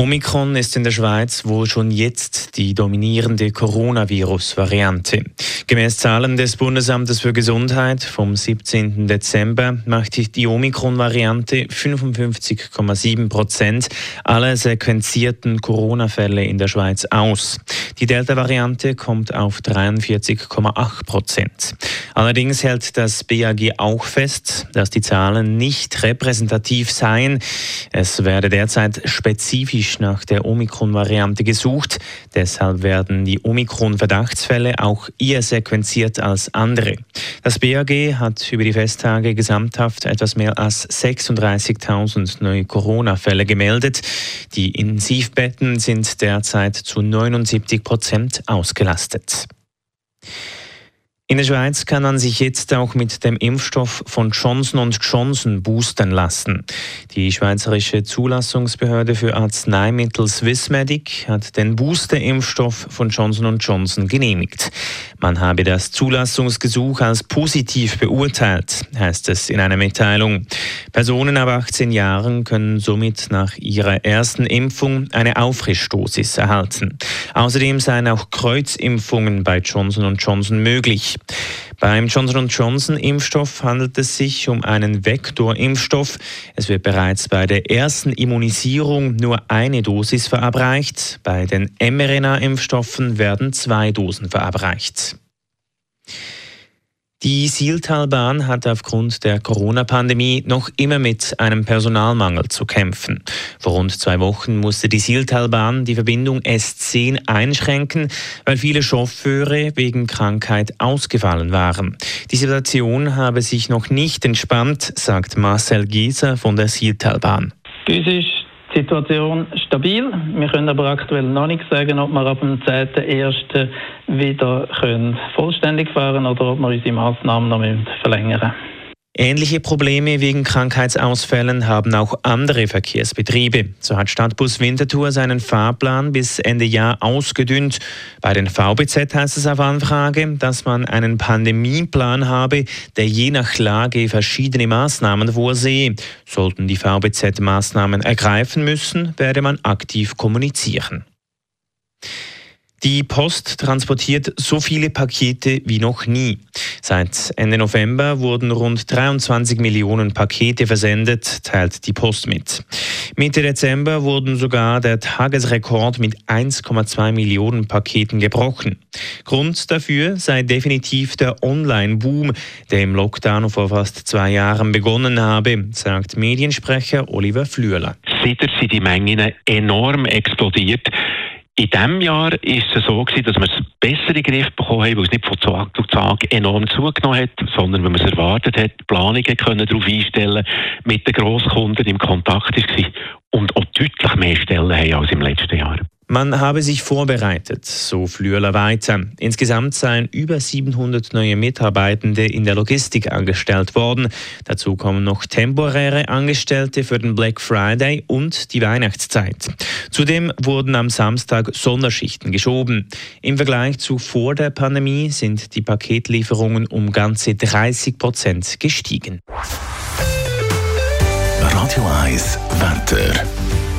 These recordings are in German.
Omikron ist in der Schweiz wohl schon jetzt die dominierende Coronavirus-Variante. Gemäß Zahlen des Bundesamtes für Gesundheit vom 17. Dezember macht die Omikron-Variante 55,7 Prozent aller sequenzierten Corona-Fälle in der Schweiz aus. Die Delta-Variante kommt auf 43,8 Prozent. Allerdings hält das BAG auch fest, dass die Zahlen nicht repräsentativ seien. Es werde derzeit spezifisch kritisch nach der Omikron-Variante gesucht. Deshalb werden die Omikron-Verdachtsfälle auch eher sequenziert als andere. Das BAG hat über die Festtage gesamthaft etwas mehr als 36.000 neue Corona-Fälle gemeldet. Die Intensivbetten sind derzeit zu 79 Prozent ausgelastet. In der Schweiz kann man sich jetzt auch mit dem Impfstoff von Johnson Johnson boostern lassen. Die Schweizerische Zulassungsbehörde für Arzneimittel Swissmedic hat den Booster-Impfstoff von Johnson Johnson genehmigt. Man habe das Zulassungsgesuch als positiv beurteilt, heißt es in einer Mitteilung. Personen ab 18 Jahren können somit nach ihrer ersten Impfung eine Auffrischdosis erhalten. Außerdem seien auch Kreuzimpfungen bei Johnson Johnson möglich. Beim Johnson Johnson Impfstoff handelt es sich um einen Vektorimpfstoff. Es wird bereits bei der ersten Immunisierung nur eine Dosis verabreicht. Bei den mRNA-Impfstoffen werden zwei Dosen verabreicht. Die Sieltalbahn hat aufgrund der Corona-Pandemie noch immer mit einem Personalmangel zu kämpfen. Vor rund zwei Wochen musste die Sieltalbahn die Verbindung S10 einschränken, weil viele Chauffeure wegen Krankheit ausgefallen waren. Die Situation habe sich noch nicht entspannt, sagt Marcel Gieser von der Sieltalbahn. Uns ist die Situation stabil. Wir können aber aktuell noch nicht sagen, ob wir ab dem 10.01. wieder können vollständig fahren oder ob wir unsere Massnahmen noch verlängern müssen. Ähnliche Probleme wegen Krankheitsausfällen haben auch andere Verkehrsbetriebe. So hat Stadtbus Winterthur seinen Fahrplan bis Ende Jahr ausgedünnt. Bei den VBZ heißt es auf Anfrage, dass man einen Pandemieplan habe, der je nach Lage verschiedene Maßnahmen vorsehe. Sollten die VBZ Maßnahmen ergreifen müssen, werde man aktiv kommunizieren. Die Post transportiert so viele Pakete wie noch nie. Seit Ende November wurden rund 23 Millionen Pakete versendet, teilt die Post mit. Mitte Dezember wurden sogar der Tagesrekord mit 1,2 Millionen Paketen gebrochen. Grund dafür sei definitiv der Online-Boom, der im Lockdown vor fast zwei Jahren begonnen habe, sagt Mediensprecher Oliver Flüeler. Seitdem sind die Mengen enorm explodiert. In diesem Jahr ist es so gewesen, dass wir es besser in den Griff bekommen haben, weil es nicht von Tag zu Tag enorm zugenommen hat, sondern wenn man es erwartet hat, Planungen können darauf einstellen, mit den Grosskunden im Kontakt war und auch deutlich mehr Stellen haben als im letzten Jahr. Man habe sich vorbereitet, so Flüeler weiter. Insgesamt seien über 700 neue Mitarbeitende in der Logistik angestellt worden. Dazu kommen noch temporäre Angestellte für den Black Friday und die Weihnachtszeit. Zudem wurden am Samstag Sonderschichten geschoben. Im Vergleich zu vor der Pandemie sind die Paketlieferungen um ganze 30 Prozent gestiegen. Radio 1 Wetter.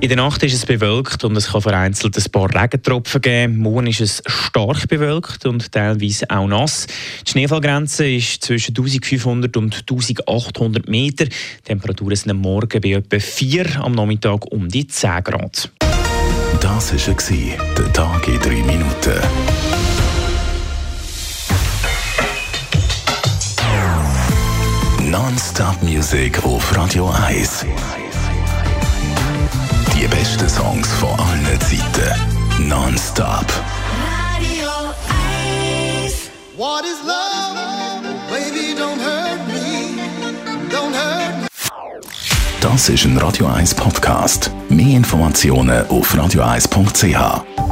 In der Nacht ist es bewölkt und es kann vereinzelt ein paar Regentropfen geben. Morgen ist es stark bewölkt und teilweise auch nass. Die Schneefallgrenze ist zwischen 1500 und 1800 Meter. Die Temperaturen sind am Morgen bei etwa 4, am Nachmittag um die 10 Grad. Das war der Tag in 3 Minuten. Non-Stop-Musik auf Radio 1 die besten Songs von allen Zeiten. Non-stop. Radio 1. What is love? Baby, don't hurt me. Don't hurt me. Das ist ein Radio 1 Podcast. Mehr Informationen auf radio1.ch.